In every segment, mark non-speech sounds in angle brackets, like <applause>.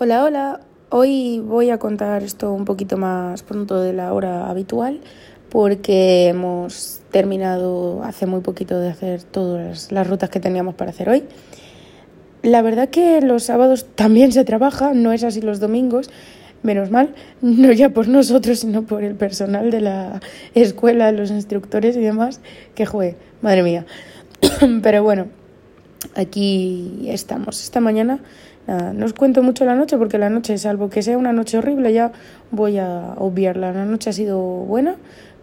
Hola, hola. Hoy voy a contar esto un poquito más pronto de la hora habitual porque hemos terminado hace muy poquito de hacer todas las rutas que teníamos para hacer hoy. La verdad que los sábados también se trabaja, no es así los domingos, menos mal, no ya por nosotros, sino por el personal de la escuela, los instructores y demás, que juegue, madre mía. <coughs> Pero bueno, aquí estamos. Esta mañana no os cuento mucho la noche porque la noche, salvo que sea una noche horrible, ya voy a obviarla. La noche ha sido buena,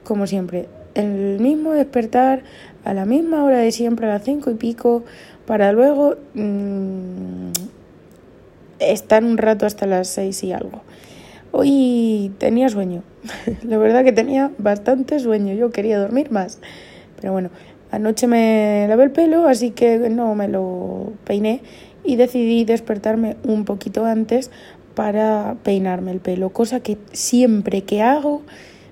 como siempre. El mismo despertar a la misma hora de siempre, a las cinco y pico, para luego mmm, estar un rato hasta las seis y algo. Hoy tenía sueño, <laughs> la verdad que tenía bastante sueño, yo quería dormir más, pero bueno, anoche me lavé el pelo, así que no me lo peiné y decidí despertarme un poquito antes para peinarme el pelo, cosa que siempre que hago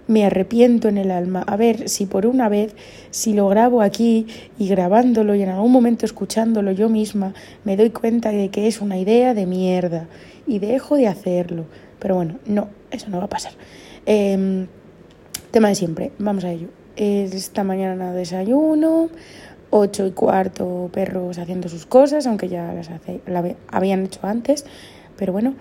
me arrepiento en el alma. A ver si por una vez, si lo grabo aquí y grabándolo y en algún momento escuchándolo yo misma, me doy cuenta de que es una idea de mierda y dejo de hacerlo. Pero bueno, no, eso no va a pasar. Eh, tema de siempre, vamos a ello. Esta mañana desayuno, ocho y cuarto perros haciendo sus cosas, aunque ya las habían hecho antes, pero bueno,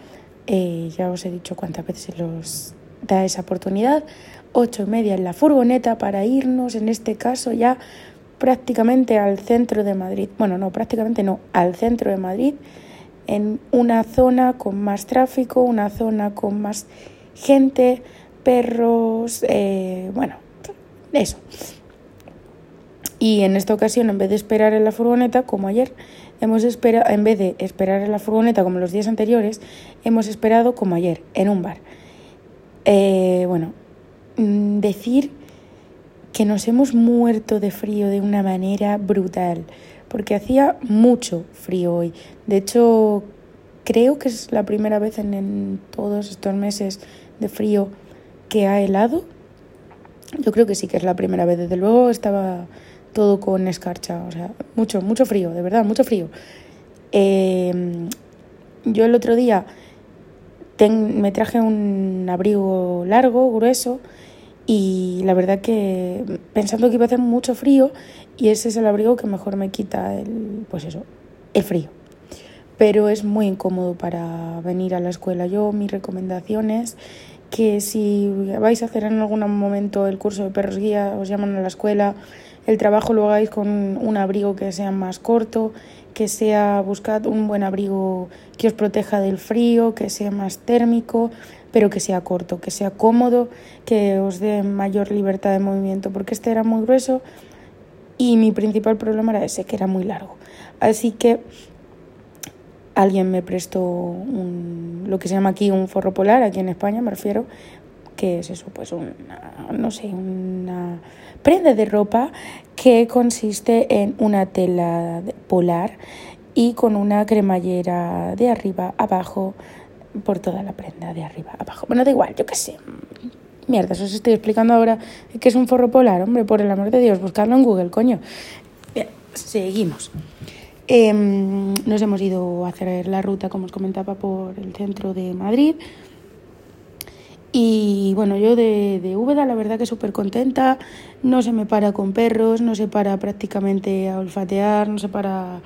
eh, ya os he dicho cuántas veces se los da esa oportunidad. Ocho y media en la furgoneta para irnos, en este caso ya prácticamente al centro de Madrid. Bueno, no, prácticamente no, al centro de Madrid, en una zona con más tráfico, una zona con más gente, perros, eh, bueno, eso. Y en esta ocasión, en vez de esperar en la furgoneta, como ayer, hemos esperado, en vez de esperar en la furgoneta como los días anteriores, hemos esperado como ayer, en un bar. Eh, bueno, mm, decir que nos hemos muerto de frío de una manera brutal, porque hacía mucho frío hoy. De hecho, creo que es la primera vez en todos estos meses de frío que ha helado. Yo creo que sí que es la primera vez. Desde luego estaba todo con escarcha, o sea, mucho, mucho frío, de verdad, mucho frío. Eh, yo el otro día me traje un abrigo largo, grueso, y la verdad que pensando que iba a hacer mucho frío, y ese es el abrigo que mejor me quita el, pues eso, el frío. Pero es muy incómodo para venir a la escuela. Yo, mi recomendación es que si vais a hacer en algún momento el curso de perros guía, os llaman a la escuela, el trabajo lo hagáis con un abrigo que sea más corto, que sea, buscad un buen abrigo que os proteja del frío, que sea más térmico, pero que sea corto, que sea cómodo, que os dé mayor libertad de movimiento, porque este era muy grueso y mi principal problema era ese, que era muy largo. Así que alguien me prestó un, lo que se llama aquí un forro polar, aquí en España me refiero, que es eso, pues una, no sé, una prenda de ropa que consiste en una tela polar y con una cremallera de arriba abajo por toda la prenda de arriba abajo. Bueno, da igual, yo qué sé. Mierda, eso os estoy explicando ahora que es un forro polar, hombre, por el amor de Dios, buscarlo en Google, coño. Bien, seguimos. Em, nos hemos ido a hacer la ruta, como os comentaba, por el centro de Madrid. Y bueno, yo de, de Úbeda la verdad que súper contenta, no se me para con perros, no se para prácticamente a olfatear, no se para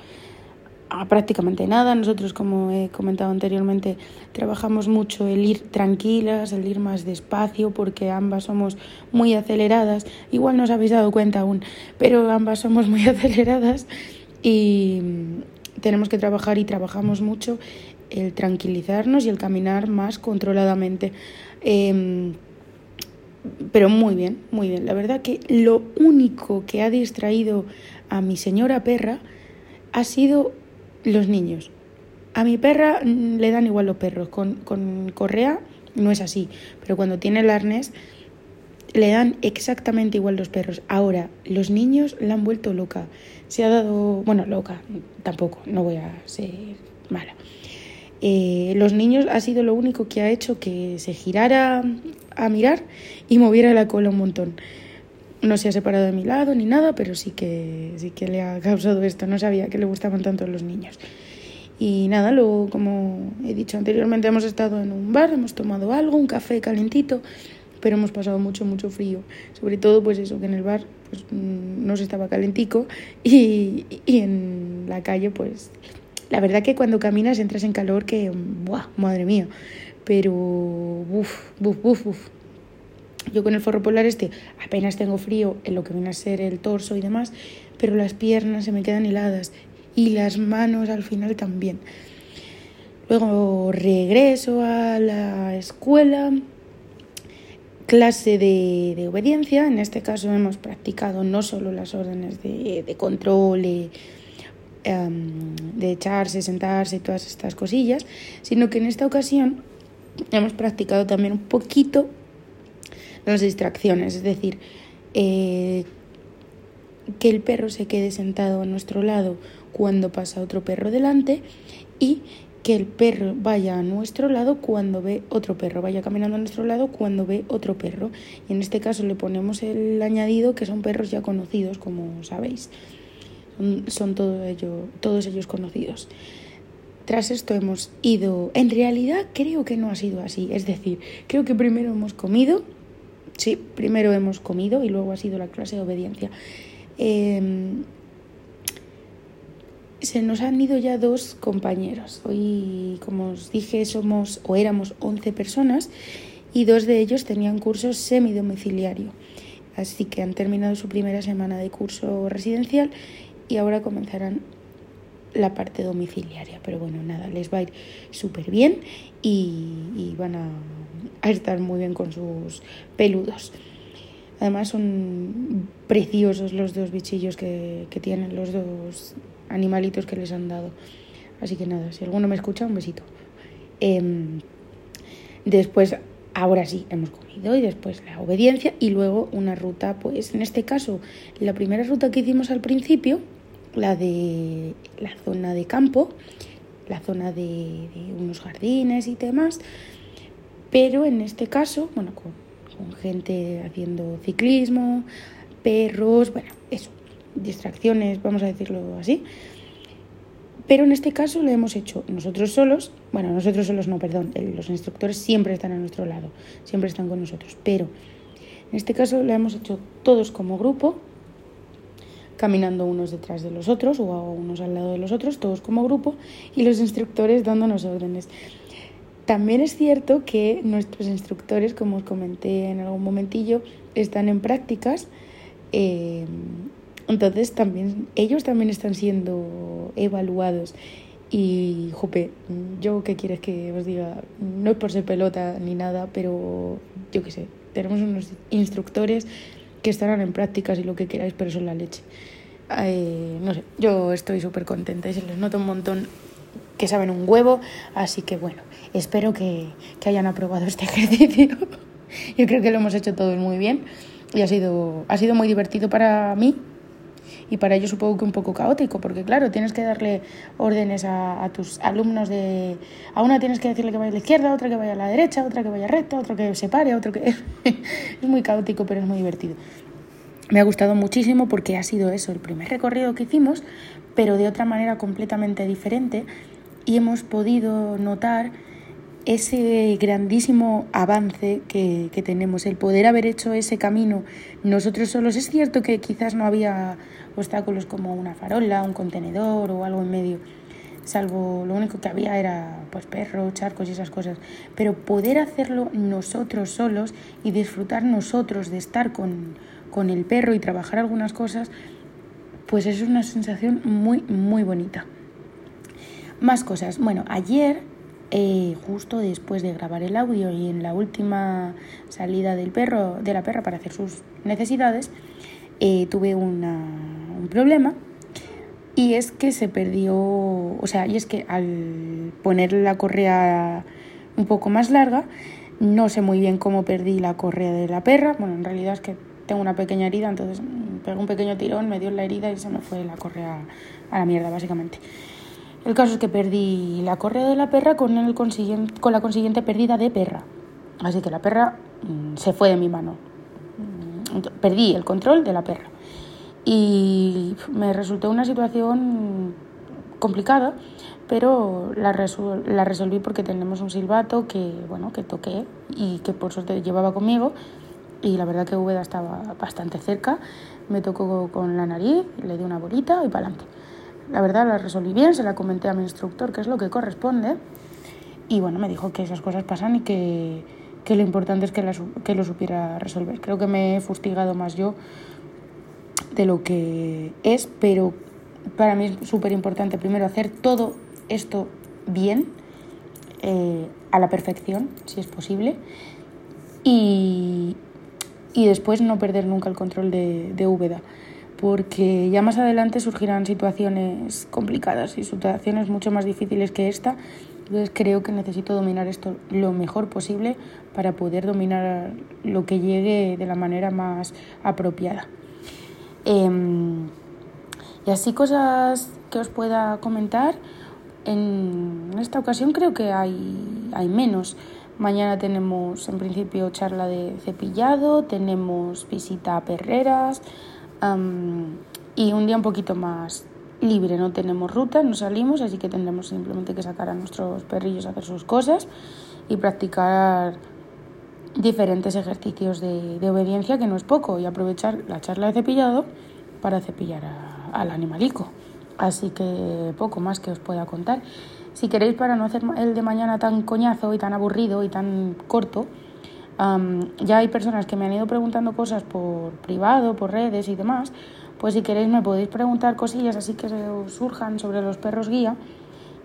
a prácticamente nada. Nosotros, como he comentado anteriormente, trabajamos mucho el ir tranquilas, el ir más despacio, porque ambas somos muy aceleradas. Igual no os habéis dado cuenta aún, pero ambas somos muy <laughs> aceleradas y tenemos que trabajar y trabajamos mucho el tranquilizarnos y el caminar más controladamente. Em, pero muy bien, muy bien. La verdad que lo único que ha distraído a mi señora perra ha sido los niños. A mi perra mm, le dan igual los perros. Con, con correa no es así. Pero cuando tiene el arnés le dan exactamente igual los perros. Ahora, los niños la han vuelto loca. Se ha dado, bueno, loca, tampoco, no voy a ser mala. Eh, los niños ha sido lo único que ha hecho que se girara a mirar y moviera la cola un montón. No se ha separado de mi lado ni nada, pero sí que, sí que le ha causado esto. No sabía que le gustaban tanto los niños. Y nada, luego, como he dicho anteriormente, hemos estado en un bar, hemos tomado algo, un café calentito, pero hemos pasado mucho, mucho frío. Sobre todo, pues eso, que en el bar pues, mm, no se estaba calentico y, y en la calle, pues la verdad que cuando caminas entras en calor que, ¡buah! Madre mía. Pero, uff, uff, uff, uff. Yo con el forro polar este apenas tengo frío en lo que viene a ser el torso y demás, pero las piernas se me quedan heladas y las manos al final también. Luego regreso a la escuela, clase de, obediencia. En este caso hemos practicado no solo las órdenes de, de control, em, de echarse, sentarse y todas estas cosillas, sino que en esta ocasión hemos practicado también un poquito las distracciones, es decir, eh, que el perro se quede sentado a nuestro lado cuando pasa otro perro delante y que el perro vaya a nuestro lado cuando ve otro perro, vaya caminando a nuestro lado cuando ve otro perro. Y en este caso le ponemos el añadido que son perros ya conocidos, como sabéis. Son, todo ello, todos ellos conocidos. Tras esto hemos ido, en realidad creo que no ha sido así, es decir, creo que primero hemos comido, sí, primero hemos comido y luego ha sido la clase de obediencia. Em, se nos han ido ya dos compañeros. Hoy, como os dije, somos o éramos 11 personas y dos de ellos tenían curso semidomiciliario. Así que han terminado su primera semana de curso residencial y ahora comenzarán la parte domiciliaria. Pero bueno, nada, les va a ir súper bien y, van a, estar muy bien con sus peludos. Además son preciosos los dos bichillos que, tienen, los dos animalitos que les han dado. Así que nada, si alguno me escucha, un besito. Em, después, ahora sí, hemos comido y después la obediencia y luego una ruta, pues en este caso, la primera ruta que hicimos al principio, la de la zona de campo, la zona de, unos jardines y demás, pero en este caso, bueno, con, gente haciendo ciclismo, perros, bueno, eso, distracciones, vamos a decirlo así. Pero en este caso lo hemos hecho nosotros solos, bueno, nosotros solos no, perdón, los instructores siempre están a nuestro lado, siempre están con nosotros, pero en este caso lo hemos hecho todos como grupo, caminando unos detrás de los otros o unos al lado de los otros, todos como grupo, y los instructores dándonos órdenes. También es cierto que nuestros instructores, como os comenté en algún momentillo, están en prácticas. Eh, entonces también ellos también están siendo evaluados. Y, jope, yo qué quieres que os diga, no es por ser pelota ni nada, pero yo qué sé, tenemos unos instructores estarán en prácticas y lo que queráis, pero son la leche. No sé, yo estoy súper contenta y se les nota un montón que saben un huevo, así que bueno, espero que, que hayan aprobado este <laughs> ejercicio. yo creo que lo hemos hecho todos muy bien y ha sido, ha sido muy divertido para mí y para ellos supongo que un poco caótico, porque claro, tienes que darle órdenes a, a, tus alumnos de... A una tienes que decirle que vaya a la izquierda, otra que vaya a la derecha, otra que vaya recta, a otro que se pare, otro que... <laughs> es muy caótico, pero es muy divertido. Me ha gustado muchísimo porque ha sido eso, el primer recorrido que hicimos, pero de otra manera completamente diferente y hemos podido notar ese grandísimo avance que, que, tenemos, el poder haber hecho ese camino nosotros solos. Es cierto que quizás no había obstáculos como una farola, un contenedor o algo en medio, salvo lo único que había era pues perros, charcos y esas cosas, pero poder hacerlo nosotros solos y disfrutar nosotros de estar con, con el perro y trabajar algunas cosas, pues es una sensación muy, muy bonita. Más cosas. Bueno, ayer eh, justo después de grabar el audio y en la última salida del perro, de la perra para hacer sus necesidades, eh, tuve una, un problema y es que se perdió, o sea, y es que al poner la correa un poco más larga, no sé muy bien cómo perdí la correa de la perra, bueno, en realidad es que tengo una pequeña herida, entonces pegó un pequeño tirón, me dio la herida y se me fue la correa a la mierda, básicamente. El caso es que perdí la correa de la perra con, la consiguiente pérdida de perra. Así que la perra mm, se fue de mi mano. Perdí el control de la perra. Y me resultó una situación complicada, pero la, la resolví porque tenemos un silbato que, bueno, que toqué y que por suerte llevaba conmigo y la verdad que Úbeda estaba bastante cerca, me tocó con la nariz, le di una bolita y para adelante. La verdad la resolví bien, se la comenté a mi instructor, que es lo que corresponde, y bueno, me dijo que esas cosas pasan y que, que lo importante es que, que lo supiera resolver. Creo que me he fustigado más yo de lo que es, pero para mí es súper importante primero hacer todo esto bien, eh, a la perfección, si es posible, y, y después no perder nunca el control de, de porque ya más adelante surgirán situaciones complicadas y situaciones mucho más difíciles que esta. Entonces creo que necesito dominar esto lo mejor posible para poder dominar lo que llegue de la manera más apropiada. Em, y así cosas que os pueda comentar. En esta ocasión creo que hay, hay menos. Mañana tenemos en principio charla de cepillado, tenemos visita a perreras y un día un poquito más libre. No tenemos ruta, no salimos, así que tendremos simplemente que sacar a nuestros perrillos a hacer sus cosas y practicar diferentes ejercicios de, obediencia, que no es poco, y aprovechar la charla de cepillado para cepillar al animalico. Así que poco más que os pueda contar. Si queréis, para no hacer el de mañana tan coñazo y tan aburrido y tan corto, ya hay personas que me han ido preguntando cosas por privado, por redes y demás. Pues si queréis me podéis preguntar cosillas así que os surjan sobre los perros guía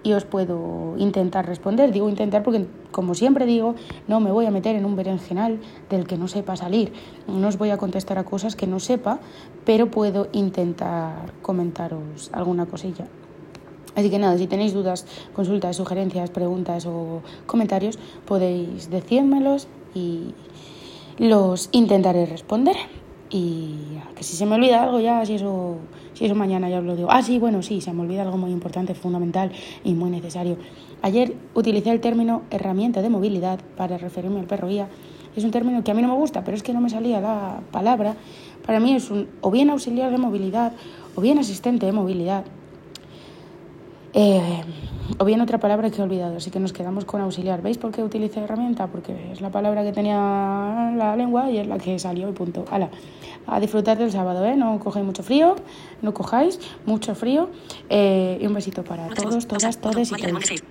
y os puedo intentar responder. Digo intentar porque, como siempre digo, no me voy a meter en un berenjenal del que no sepa salir. No os voy a contestar a cosas que no sepa, pero puedo intentar comentaros alguna cosilla. Así que nada, si tenéis dudas, consultas, sugerencias, preguntas o comentarios, podéis decírmelos y los intentaré responder. Y que si se me olvida algo ya, si eso, si eso mañana ya os lo digo. Ah, sí, bueno, sí, se me olvida algo muy importante, fundamental y muy necesario. Ayer utilicé el término herramienta de movilidad para referirme al perro guía. Es un término que a mí no me gusta, pero es que no me salía la palabra. Para mí es un o bien auxiliar de movilidad o bien asistente de movilidad. Eh, o bien otra palabra que he olvidado, así que nos quedamos con auxiliar. ¿Veis por qué utilicé herramienta? Porque es la palabra que tenía la lengua y es la que salió y punto. A disfrutar del sábado, ¿eh? No cojáis mucho frío, no cojáis mucho frío. Eh, y un besito para todos, todas, todos y todos.